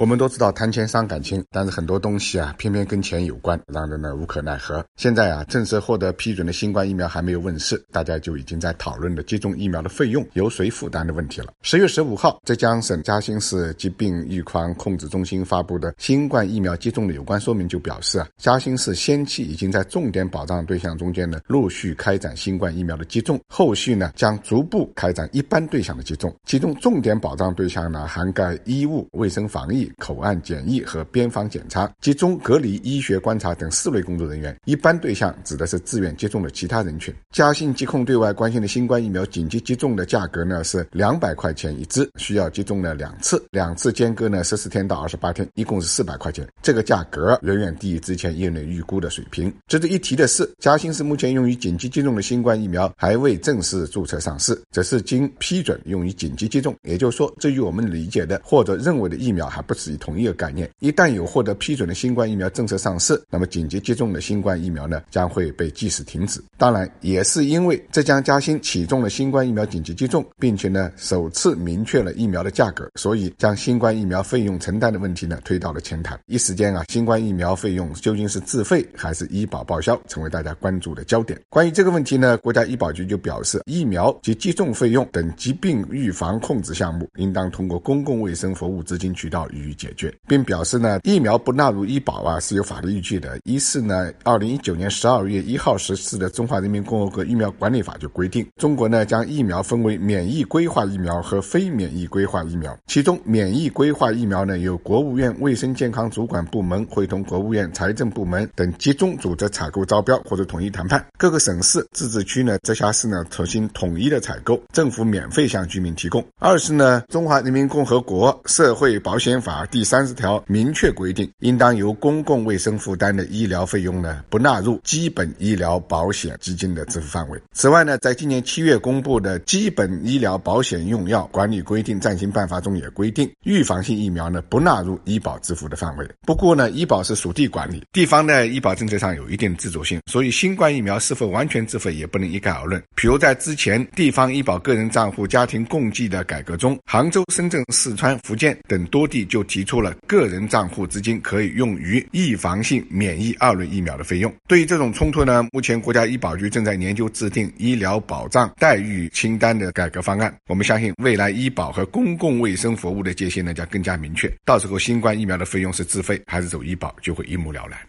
我们都知道谈钱伤感情，但是很多东西啊，偏偏跟钱有关，让人呢无可奈何。现在啊，正式获得批准的新冠疫苗还没有问世，大家就已经在讨论的接种疫苗的费用由谁负担的问题了。十月十五号，浙江省嘉兴市疾病预防控制中心发布的新冠疫苗接种的有关说明就表示啊，嘉兴市先期已经在重点保障对象中间呢陆续开展新冠疫苗的接种，后续呢将逐步开展一般对象的接种，其中重点保障对象呢涵盖医务卫生防疫。口岸检疫和边防检查、集中隔离、医学观察等四类工作人员。一般对象指的是自愿接种的其他人群。嘉兴疾控对外关心的新冠疫苗紧急接种的价格呢是两百块钱一支，需要接种呢两次，两次间隔呢十四天到二十八天，一共是四百块钱。这个价格远远低于之前业内预估的水平。值得一提的是，嘉兴市目前用于紧急接种的新冠疫苗还未正式注册上市，只是经批准用于紧急接种。也就是说，这与我们理解的或者认为的疫苗还不。是同一个概念，一旦有获得批准的新冠疫苗政策上市，那么紧急接种的新冠疫苗呢将会被即时停止。当然，也是因为浙江嘉兴启动了新冠疫苗紧急接种，并且呢首次明确了疫苗的价格，所以将新冠疫苗费用承担的问题呢推到了前台。一时间啊，新冠疫苗费用究竟是自费还是医保报销，成为大家关注的焦点。关于这个问题呢，国家医保局就表示，疫苗及接种费用等疾病预防控制项目，应当通过公共卫生服务资金渠道予。解决，并表示呢，疫苗不纳入医保啊是有法律依据的。一是呢，二零一九年十二月一号实施的《中华人民共和国疫苗管理法》就规定，中国呢将疫苗分为免疫规划疫苗和非免疫规划疫苗。其中，免疫规划疫苗呢由国务院卫生健康主管部门会同国务院财政部门等集中组织采购招标或者统一谈判，各个省市自治区呢、直辖市呢实行统一的采购，政府免费向居民提供。二是呢，《中华人民共和国社会保险法》。第三十条明确规定，应当由公共卫生负担的医疗费用呢，不纳入基本医疗保险基金的支付范围。此外呢，在今年七月公布的《基本医疗保险用药管理规定暂行办法》中也规定，预防性疫苗呢不纳入医保支付的范围。不过呢，医保是属地管理，地方的医保政策上有一定自主性，所以新冠疫苗是否完全自费也不能一概而论。比如在之前地方医保个人账户家庭共计的改革中，杭州、深圳、四川、福建等多地就就。提出了个人账户资金可以用于预防性免疫二类疫苗的费用。对于这种冲突呢，目前国家医保局正在研究制定医疗保障待遇清单的改革方案。我们相信，未来医保和公共卫生服务的界限呢将更加明确。到时候，新冠疫苗的费用是自费还是走医保，就会一目了然。